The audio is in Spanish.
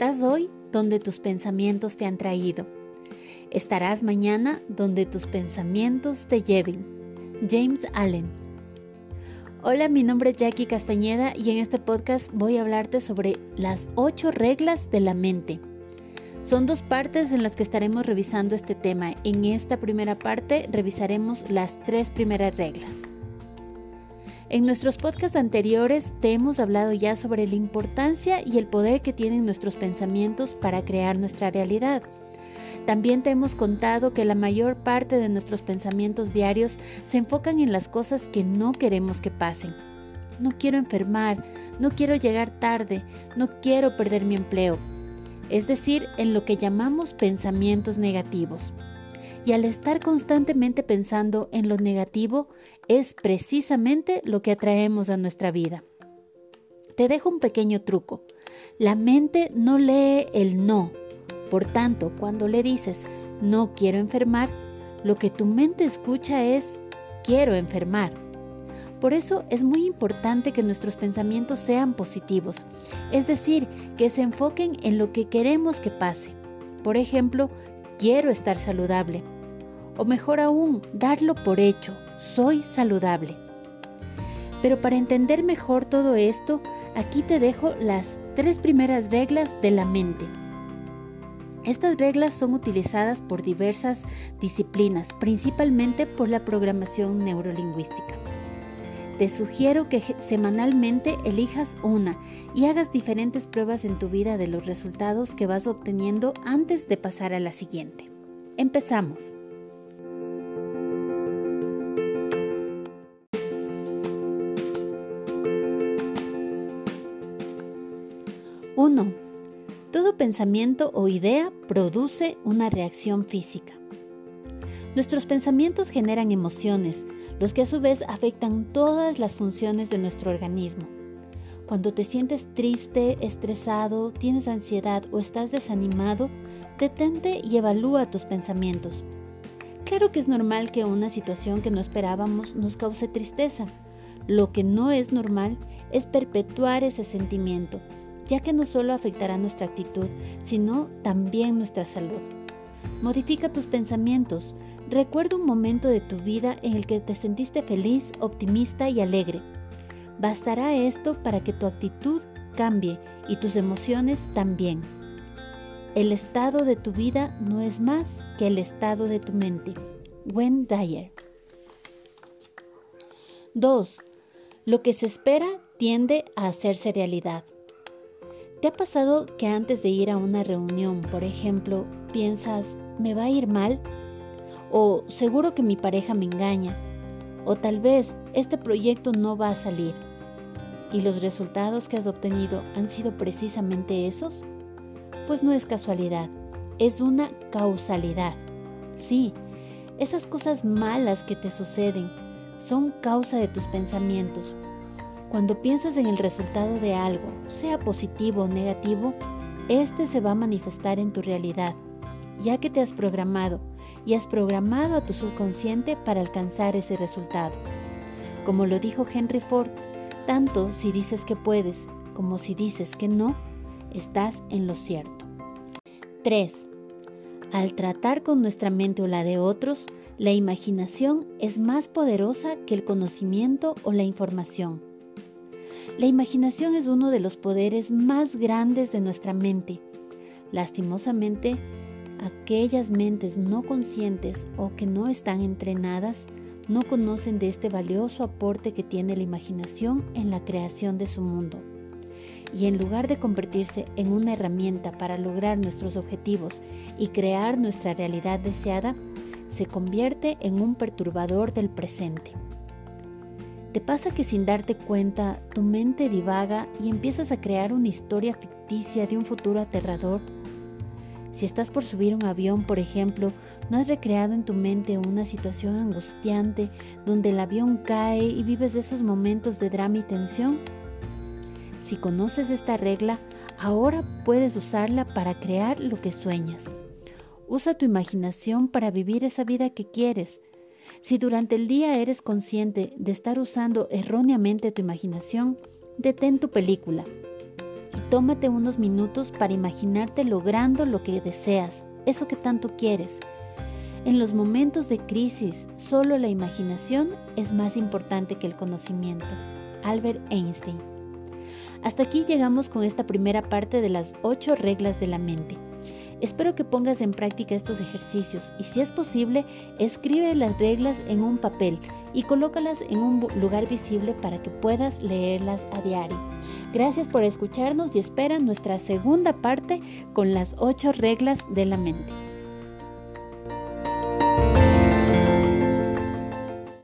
Estás hoy donde tus pensamientos te han traído. Estarás mañana donde tus pensamientos te lleven. James Allen. Hola, mi nombre es Jackie Castañeda y en este podcast voy a hablarte sobre las ocho reglas de la mente. Son dos partes en las que estaremos revisando este tema. En esta primera parte revisaremos las tres primeras reglas. En nuestros podcasts anteriores te hemos hablado ya sobre la importancia y el poder que tienen nuestros pensamientos para crear nuestra realidad. También te hemos contado que la mayor parte de nuestros pensamientos diarios se enfocan en las cosas que no queremos que pasen. No quiero enfermar, no quiero llegar tarde, no quiero perder mi empleo. Es decir, en lo que llamamos pensamientos negativos. Y al estar constantemente pensando en lo negativo es precisamente lo que atraemos a nuestra vida. Te dejo un pequeño truco. La mente no lee el no. Por tanto, cuando le dices no quiero enfermar, lo que tu mente escucha es quiero enfermar. Por eso es muy importante que nuestros pensamientos sean positivos, es decir, que se enfoquen en lo que queremos que pase. Por ejemplo, quiero estar saludable. O mejor aún, darlo por hecho, soy saludable. Pero para entender mejor todo esto, aquí te dejo las tres primeras reglas de la mente. Estas reglas son utilizadas por diversas disciplinas, principalmente por la programación neurolingüística. Te sugiero que semanalmente elijas una y hagas diferentes pruebas en tu vida de los resultados que vas obteniendo antes de pasar a la siguiente. Empezamos. Uno. Todo pensamiento o idea produce una reacción física. Nuestros pensamientos generan emociones, los que a su vez afectan todas las funciones de nuestro organismo. Cuando te sientes triste, estresado, tienes ansiedad o estás desanimado, detente y evalúa tus pensamientos. Claro que es normal que una situación que no esperábamos nos cause tristeza. Lo que no es normal es perpetuar ese sentimiento, ya que no solo afectará nuestra actitud, sino también nuestra salud. Modifica tus pensamientos, Recuerda un momento de tu vida en el que te sentiste feliz, optimista y alegre. Bastará esto para que tu actitud cambie y tus emociones también. El estado de tu vida no es más que el estado de tu mente. Gwen Dyer. 2. Lo que se espera tiende a hacerse realidad. ¿Te ha pasado que antes de ir a una reunión, por ejemplo, piensas, ¿me va a ir mal? o seguro que mi pareja me engaña, o tal vez este proyecto no va a salir. ¿Y los resultados que has obtenido han sido precisamente esos? Pues no es casualidad, es una causalidad. Sí, esas cosas malas que te suceden son causa de tus pensamientos. Cuando piensas en el resultado de algo, sea positivo o negativo, este se va a manifestar en tu realidad, ya que te has programado y has programado a tu subconsciente para alcanzar ese resultado. Como lo dijo Henry Ford, tanto si dices que puedes como si dices que no, estás en lo cierto. 3. Al tratar con nuestra mente o la de otros, la imaginación es más poderosa que el conocimiento o la información. La imaginación es uno de los poderes más grandes de nuestra mente. Lastimosamente, Aquellas mentes no conscientes o que no están entrenadas no conocen de este valioso aporte que tiene la imaginación en la creación de su mundo. Y en lugar de convertirse en una herramienta para lograr nuestros objetivos y crear nuestra realidad deseada, se convierte en un perturbador del presente. ¿Te pasa que sin darte cuenta tu mente divaga y empiezas a crear una historia ficticia de un futuro aterrador? Si estás por subir un avión, por ejemplo, ¿no has recreado en tu mente una situación angustiante donde el avión cae y vives esos momentos de drama y tensión? Si conoces esta regla, ahora puedes usarla para crear lo que sueñas. Usa tu imaginación para vivir esa vida que quieres. Si durante el día eres consciente de estar usando erróneamente tu imaginación, detén tu película. Y tómate unos minutos para imaginarte logrando lo que deseas, eso que tanto quieres. En los momentos de crisis, solo la imaginación es más importante que el conocimiento. Albert Einstein. Hasta aquí llegamos con esta primera parte de las ocho reglas de la mente. Espero que pongas en práctica estos ejercicios y si es posible, escribe las reglas en un papel y colócalas en un lugar visible para que puedas leerlas a diario. Gracias por escucharnos y espera nuestra segunda parte con las ocho reglas de la mente.